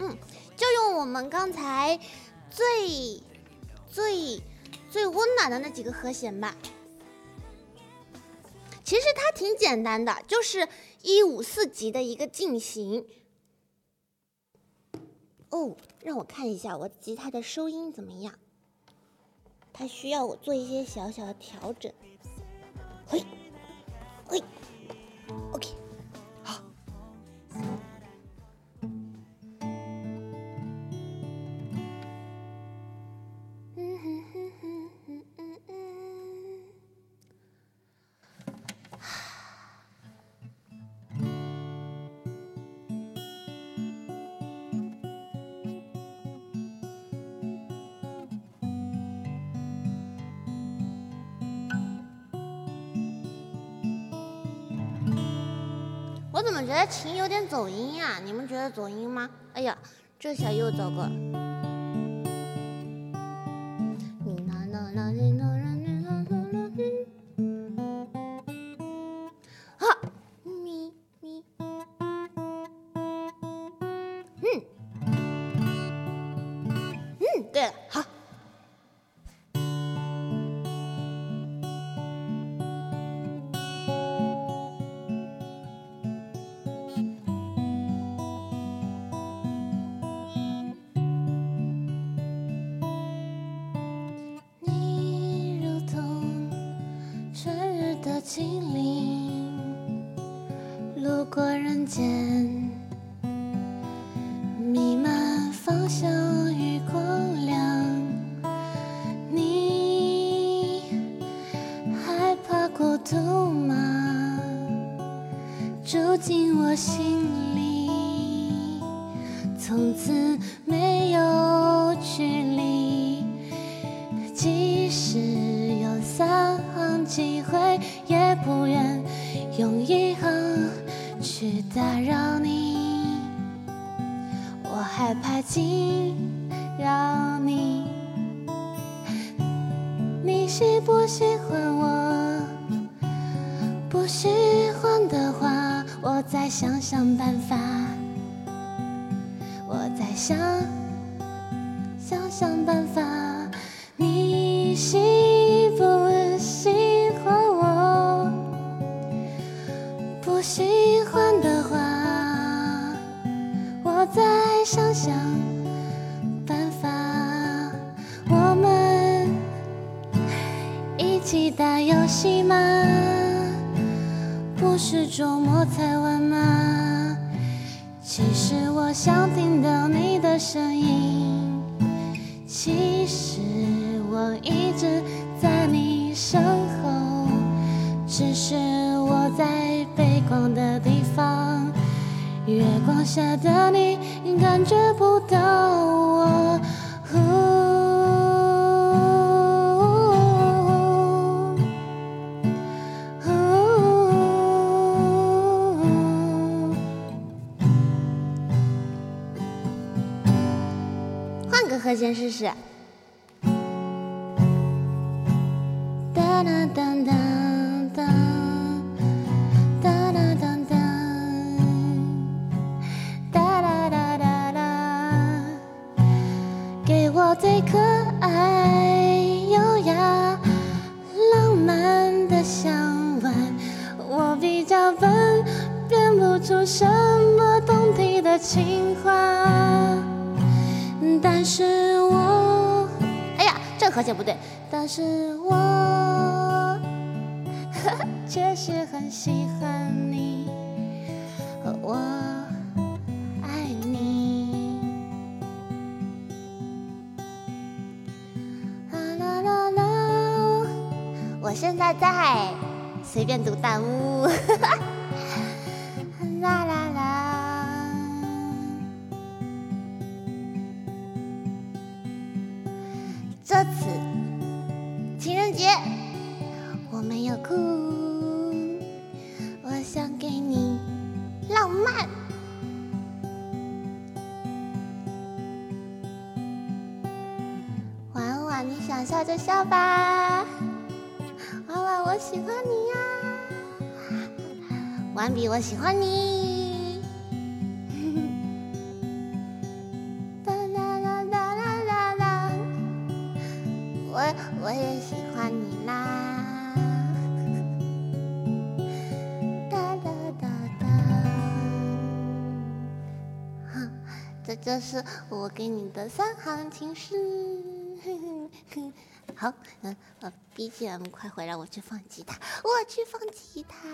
嗯，就用我们刚才最最最温暖的那几个和弦吧。其实它挺简单的，就是一五四级的一个进行。哦，让我看一下我吉他的收音怎么样。它需要我做一些小小的调整。嘿，嘿我怎么觉得琴有点走音呀？你们觉得走音吗？哎呀，这下又糟糕。精灵路过人间弥漫芳香与光亮你害怕孤独吗？住进我心里从此打扰你。我害怕惊扰你。你喜不喜欢我不喜欢的话我再想想办法。我再想想想办法。你喜不喜欢我？不喜想想办法我们一起打游戏吗？不是周末才玩吗？其实我想听到你的声音。其实我一直月光下的你，感觉不到我。换个和弦试试。哒哒哒哒。最可爱、优雅、浪漫的香吻。我比较笨，编不出什么动听的情话。但是我，哎呀，这和弦不对。但是我确实很喜欢你，和我现在在随便读弹幕。啦啦啦。这次情人节我没有哭，我想给你浪漫。婉婉，你想笑就笑吧。喜欢你呀。顽皮我喜欢你。哒啦啦啦啦啦啦。我我也喜欢你啦。哒哒哒哒。哼这就是我给你的三行情诗。哼哼哼好，嗯，呃，BGM 快回来，我去放吉他，我去放吉他。